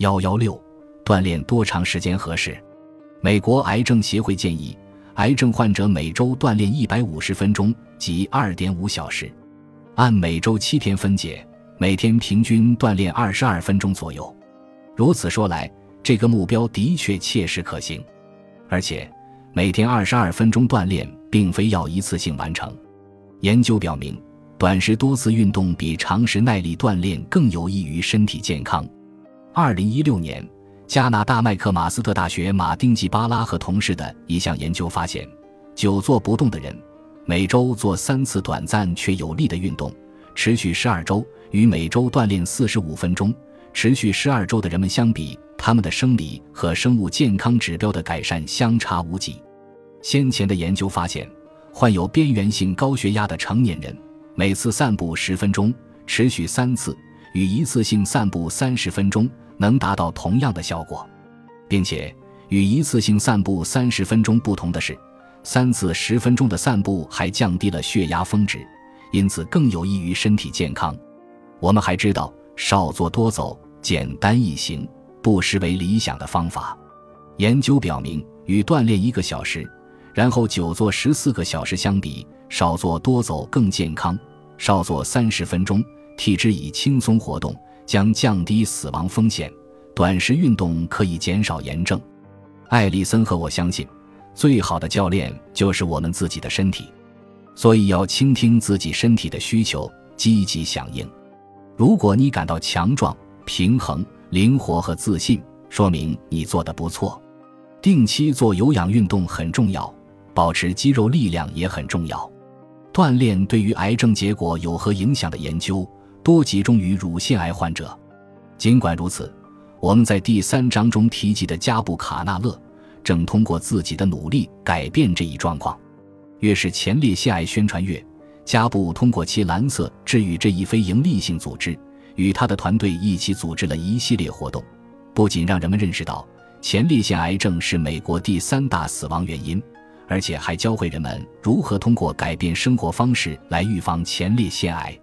幺幺六，锻炼多长时间合适？美国癌症协会建议，癌症患者每周锻炼一百五十分钟，即二点五小时，按每周七天分解，每天平均锻炼二十二分钟左右。如此说来，这个目标的确切实可行。而且，每天二十二分钟锻炼，并非要一次性完成。研究表明，短时多次运动比长时耐力锻炼更有益于身体健康。二零一六年。加拿大麦克马斯特大学马丁吉巴拉和同事的一项研究发现，久坐不动的人，每周做三次短暂却有力的运动，持续十二周，与每周锻炼四十五分钟，持续十二周的人们相比，他们的生理和生物健康指标的改善相差无几。先前的研究发现，患有边缘性高血压的成年人，每次散步十分钟，持续三次，与一次性散步三十分钟。能达到同样的效果，并且与一次性散步三十分钟不同的是，三次十分钟的散步还降低了血压峰值，因此更有益于身体健康。我们还知道，少做多走，简单易行，不失为理想的方法。研究表明，与锻炼一个小时，然后久坐十四个小时相比，少做多走更健康。少做三十分钟，体质以轻松活动。将降低死亡风险，短时运动可以减少炎症。艾利森和我相信，最好的教练就是我们自己的身体，所以要倾听自己身体的需求，积极响应。如果你感到强壮、平衡、灵活和自信，说明你做得不错。定期做有氧运动很重要，保持肌肉力量也很重要。锻炼对于癌症结果有何影响的研究？多集中于乳腺癌患者。尽管如此，我们在第三章中提及的加布卡纳勒正通过自己的努力改变这一状况。越是前列腺癌宣传越，加布通过其蓝色治愈这一非营利性组织，与他的团队一起组织了一系列活动，不仅让人们认识到前列腺癌症是美国第三大死亡原因，而且还教会人们如何通过改变生活方式来预防前列腺癌。